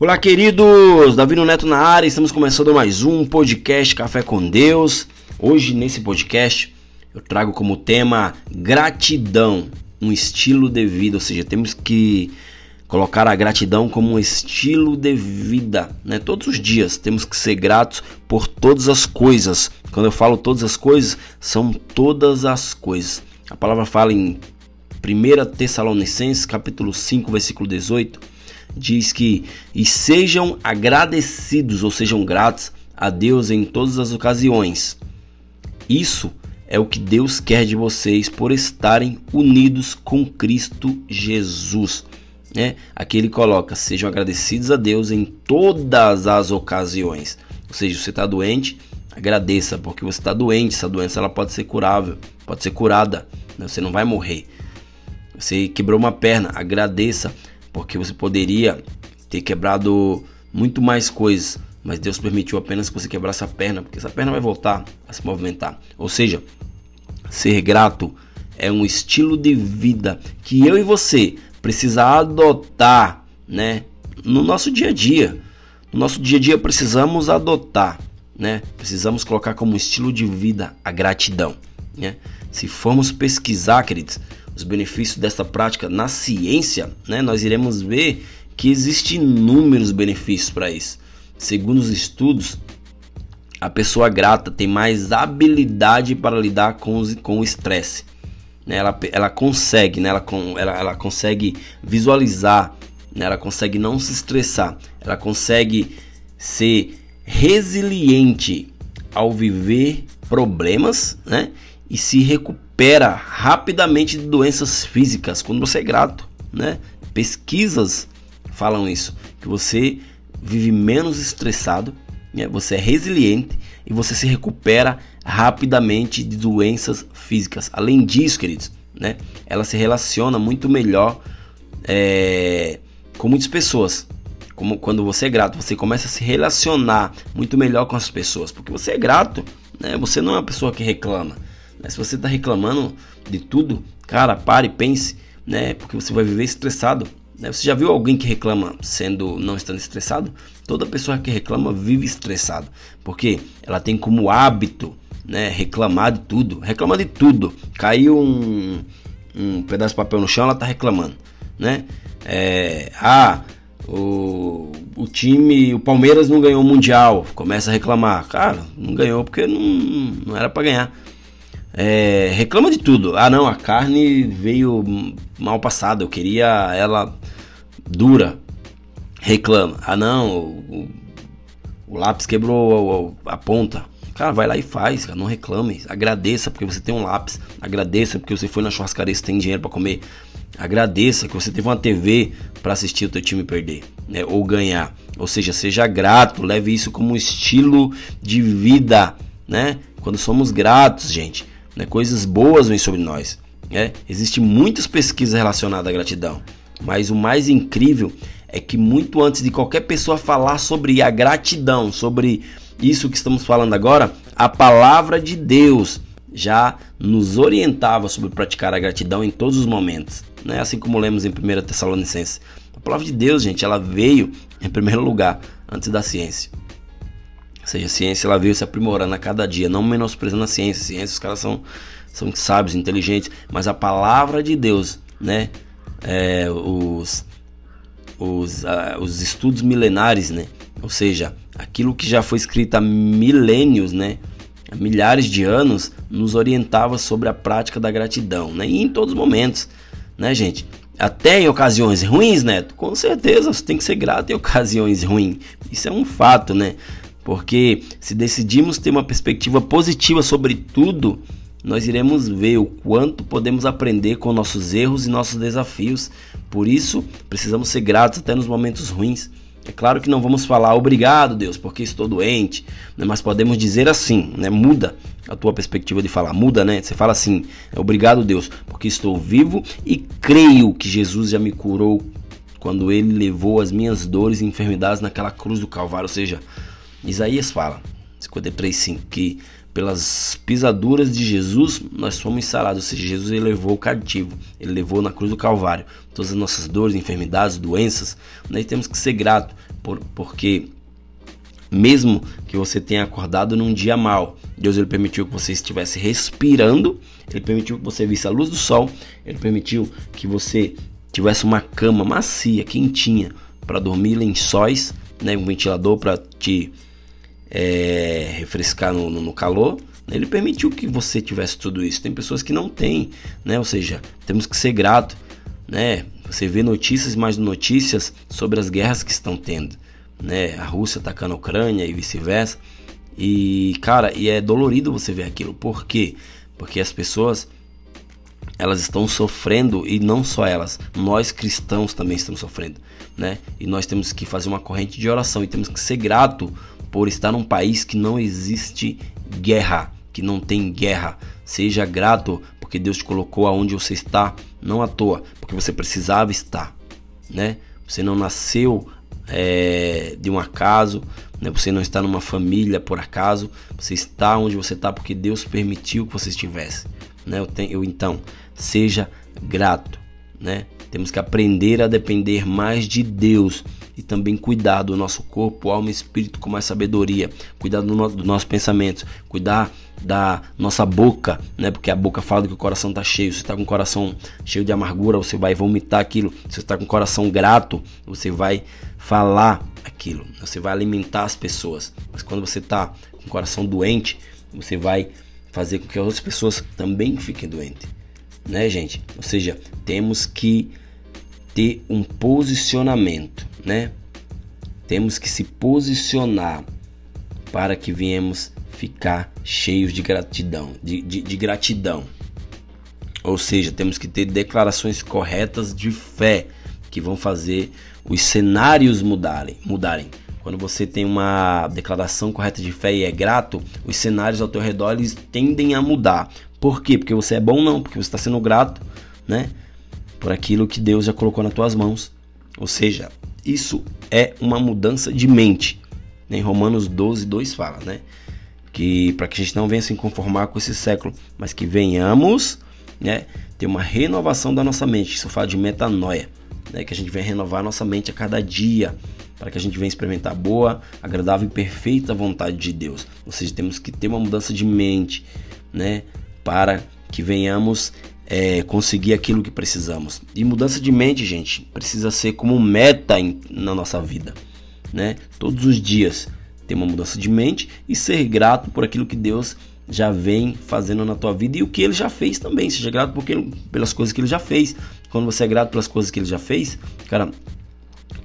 Olá, queridos! Davi Neto na área, estamos começando mais um podcast Café com Deus. Hoje, nesse podcast, eu trago como tema gratidão, um estilo de vida, ou seja, temos que colocar a gratidão como um estilo de vida, né? Todos os dias temos que ser gratos por todas as coisas. Quando eu falo todas as coisas, são todas as coisas. A palavra fala em 1 Tessalonicenses, capítulo 5, versículo 18, diz que e sejam agradecidos ou sejam gratos a Deus em todas as ocasiões. Isso é o que Deus quer de vocês por estarem unidos com Cristo Jesus. Né? Aqui ele coloca: sejam agradecidos a Deus em todas as ocasiões. Ou seja, você está doente, agradeça, porque você está doente. Essa doença ela pode ser curável, pode ser curada. Né? Você não vai morrer. Você quebrou uma perna, agradeça porque você poderia ter quebrado muito mais coisas, mas Deus permitiu apenas que você quebrasse a perna, porque essa perna vai voltar a se movimentar. Ou seja, ser grato é um estilo de vida que eu e você precisa adotar, né, no nosso dia a dia. No nosso dia a dia precisamos adotar, né? Precisamos colocar como estilo de vida a gratidão, né? Se formos pesquisar, queridos, os benefícios dessa prática na ciência, né, nós iremos ver que existem inúmeros benefícios para isso. Segundo os estudos, a pessoa grata tem mais habilidade para lidar com, os, com o estresse. Né? Ela, ela consegue, né? ela, ela, ela consegue visualizar, né? ela consegue não se estressar, ela consegue ser resiliente ao viver problemas né? e se recupera rapidamente de doenças físicas quando você é grato, né? Pesquisas falam isso, que você vive menos estressado, né? você é resiliente e você se recupera rapidamente de doenças físicas. Além disso, queridos, né? Ela se relaciona muito melhor é, com muitas pessoas. Como quando você é grato, você começa a se relacionar muito melhor com as pessoas, porque você é grato, né? Você não é uma pessoa que reclama. Né? Se você está reclamando de tudo, cara, pare, pense, né? Porque você vai viver estressado. Né? Você já viu alguém que reclama sendo não estando estressado? Toda pessoa que reclama vive estressado, porque ela tem como hábito, né, reclamar de tudo, reclama de tudo. Caiu um, um pedaço de papel no chão, ela está reclamando, né? É, ah, o, o time, o Palmeiras não ganhou o Mundial, começa a reclamar. Cara, não ganhou porque não, não era para ganhar. É, reclama de tudo. Ah, não, a carne veio mal passada. Eu queria ela dura. Reclama. Ah, não, o, o lápis quebrou a, a, ponta. Cara, vai lá e faz, cara, não reclame. Agradeça porque você tem um lápis. Agradeça porque você foi na churrascaria e tem dinheiro para comer. Agradeça que você teve uma TV para assistir o teu time perder, né, ou ganhar. Ou seja, seja grato, leve isso como estilo de vida, né? Quando somos gratos, gente, né? Coisas boas vêm sobre nós. Né? Existem muitas pesquisas relacionadas à gratidão, mas o mais incrível é que muito antes de qualquer pessoa falar sobre a gratidão, sobre isso que estamos falando agora, a palavra de Deus já nos orientava sobre praticar a gratidão em todos os momentos, né? Assim como lemos em 1 Tessalonicenses. A palavra de Deus, gente, ela veio em primeiro lugar antes da ciência. Ou seja, a ciência ela veio se aprimorando a cada dia, não menosprezando a ciência. A ciência, os caras são, são sábios, inteligentes, mas a palavra de Deus, né? É, os, os, os estudos milenares, né? Ou seja, aquilo que já foi escrito há milênios, né? Milhares de anos, nos orientava sobre a prática da gratidão, né? E em todos os momentos, né, gente? Até em ocasiões ruins, Neto, com certeza você tem que ser grato em ocasiões ruins. Isso é um fato, né? Porque se decidimos ter uma perspectiva positiva sobre tudo, nós iremos ver o quanto podemos aprender com nossos erros e nossos desafios. Por isso, precisamos ser gratos até nos momentos ruins. É claro que não vamos falar obrigado, Deus, porque estou doente, né? mas podemos dizer assim, né? Muda a tua perspectiva de falar, muda, né? Você fala assim, obrigado, Deus, porque estou vivo e creio que Jesus já me curou quando ele levou as minhas dores e enfermidades naquela cruz do Calvário, ou seja, Isaías fala, 53,5, que pelas pisaduras de Jesus, nós fomos sarados. Ou seja, Jesus ele levou o cativo, ele levou na cruz do Calvário todas as nossas dores, enfermidades, doenças. Nós temos que ser grato, por, porque mesmo que você tenha acordado num dia mal, Deus ele permitiu que você estivesse respirando, ele permitiu que você visse a luz do sol, ele permitiu que você tivesse uma cama macia, quentinha para dormir, lençóis, né, um ventilador para te é, refrescar no, no, no calor. Né? Ele permitiu que você tivesse tudo isso. Tem pessoas que não têm, né? Ou seja, temos que ser grato, né? Você vê notícias mais notícias sobre as guerras que estão tendo, né? A Rússia atacando a Ucrânia e vice-versa. E cara, e é dolorido você ver aquilo. Por quê? Porque as pessoas elas estão sofrendo e não só elas, nós cristãos também estamos sofrendo, né? E nós temos que fazer uma corrente de oração e temos que ser grato por estar num país que não existe guerra, que não tem guerra. Seja grato porque Deus te colocou aonde você está, não à toa, porque você precisava estar, né? Você não nasceu é, de um acaso, né? Você não está numa família por acaso, você está onde você está porque Deus permitiu que você estivesse, né? Eu, tenho, eu então seja grato, né? Temos que aprender a depender mais de Deus e também cuidar do nosso corpo, alma e espírito com mais sabedoria, cuidar do, no, do nosso pensamento, cuidar da nossa boca, né? Porque a boca fala que o coração está cheio. Se está com o coração cheio de amargura, você vai vomitar aquilo. Se está com o coração grato, você vai falar aquilo. Você vai alimentar as pessoas. Mas quando você está com o coração doente, você vai fazer com que outras pessoas também fiquem doentes né, gente? Ou seja, temos que ter um posicionamento, né? Temos que se posicionar para que venhamos ficar cheios de gratidão, de, de, de gratidão. Ou seja, temos que ter declarações corretas de fé que vão fazer os cenários mudarem, mudarem. Quando você tem uma declaração correta de fé e é grato, os cenários ao teu redor eles tendem a mudar. Por quê? Porque você é bom não, porque você está sendo grato, né? Por aquilo que Deus já colocou nas tuas mãos. Ou seja, isso é uma mudança de mente. Em Romanos 12, 2 fala, né? Que para que a gente não venha se conformar com esse século, mas que venhamos, né? Ter uma renovação da nossa mente. Isso fala de metanoia, né? Que a gente venha renovar a nossa mente a cada dia, para que a gente venha experimentar a boa, agradável e perfeita vontade de Deus. Ou seja, temos que ter uma mudança de mente, né? para que venhamos é, conseguir aquilo que precisamos. E mudança de mente, gente, precisa ser como meta em, na nossa vida, né? Todos os dias ter uma mudança de mente e ser grato por aquilo que Deus já vem fazendo na tua vida e o que ele já fez também. Seja grato porque, pelas coisas que ele já fez. Quando você é grato pelas coisas que ele já fez, cara,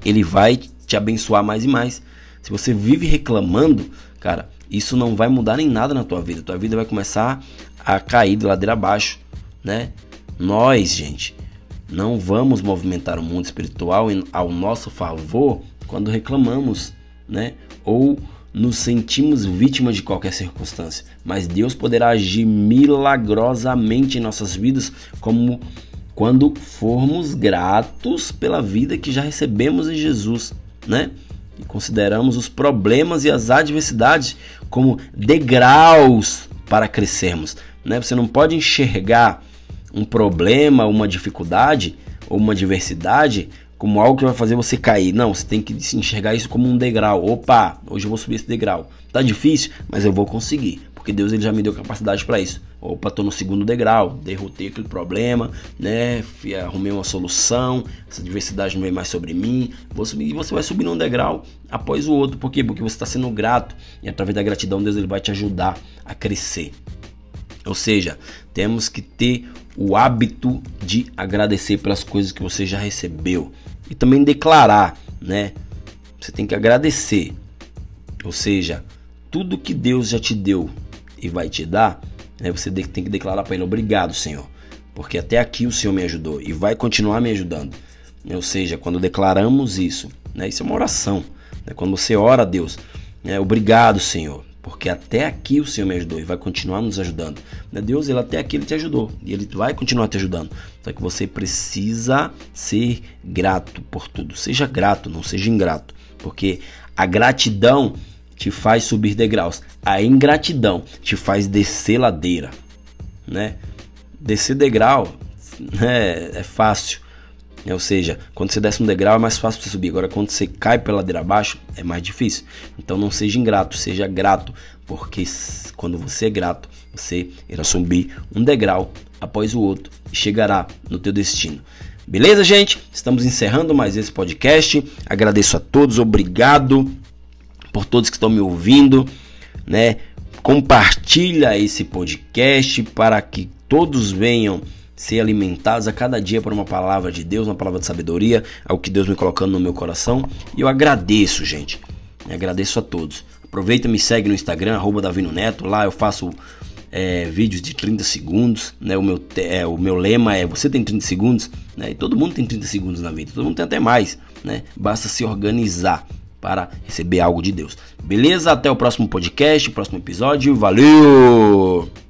ele vai te abençoar mais e mais. Se você vive reclamando, cara, isso não vai mudar em nada na tua vida. Tua vida vai começar a cair de ladeira abaixo, né? Nós, gente, não vamos movimentar o mundo espiritual ao nosso favor quando reclamamos, né? Ou nos sentimos vítimas de qualquer circunstância, mas Deus poderá agir milagrosamente em nossas vidas como quando formos gratos pela vida que já recebemos em Jesus, né? E consideramos os problemas e as adversidades como degraus para crescermos. Né? Você não pode enxergar um problema, uma dificuldade ou uma diversidade como algo que vai fazer você cair. Não, você tem que enxergar isso como um degrau. Opa, hoje eu vou subir esse degrau. Tá difícil, mas eu vou conseguir, porque Deus ele já me deu capacidade para isso. Opa, tô no segundo degrau, derrotei aquele problema, né? Arrumei uma solução, essa diversidade não vem mais sobre mim. Vou subir, e você vai subindo um degrau após o outro. Por quê? Porque você está sendo grato e através da gratidão Deus ele vai te ajudar a crescer. Ou seja, temos que ter o hábito de agradecer pelas coisas que você já recebeu e também declarar, né? Você tem que agradecer. Ou seja, tudo que Deus já te deu e vai te dar, né, você tem que declarar para Ele: Obrigado, Senhor, porque até aqui o Senhor me ajudou e vai continuar me ajudando. Ou seja, quando declaramos isso, né, isso é uma oração. Né, quando você ora a Deus, né, obrigado, Senhor, porque até aqui o Senhor me ajudou e vai continuar nos ajudando. Né? Deus, ele até aqui ele te ajudou e ele vai continuar te ajudando. Só que você precisa ser grato por tudo. Seja grato, não seja ingrato, porque a gratidão te faz subir degraus. A ingratidão te faz descer ladeira, né? Descer degrau né, é fácil. Ou seja, quando você desce um degrau é mais fácil você subir. Agora, quando você cai pela ladeira abaixo, é mais difícil. Então, não seja ingrato, seja grato, porque quando você é grato, você irá subir um degrau após o outro e chegará no teu destino. Beleza, gente? Estamos encerrando mais esse podcast. Agradeço a todos, obrigado por todos que estão me ouvindo, né? Compartilha esse podcast para que todos venham ser alimentados a cada dia por uma palavra de Deus, uma palavra de sabedoria, ao que Deus me colocando no meu coração. E eu agradeço, gente. Eu agradeço a todos. Aproveita e me segue no Instagram, arroba Davino Neto. Lá eu faço é, vídeos de 30 segundos. Né? O, meu, é, o meu lema é você tem 30 segundos. Né? E todo mundo tem 30 segundos na vida. Todo mundo tem até mais. Né? Basta se organizar para receber algo de Deus. Beleza? Até o próximo podcast, próximo episódio. Valeu!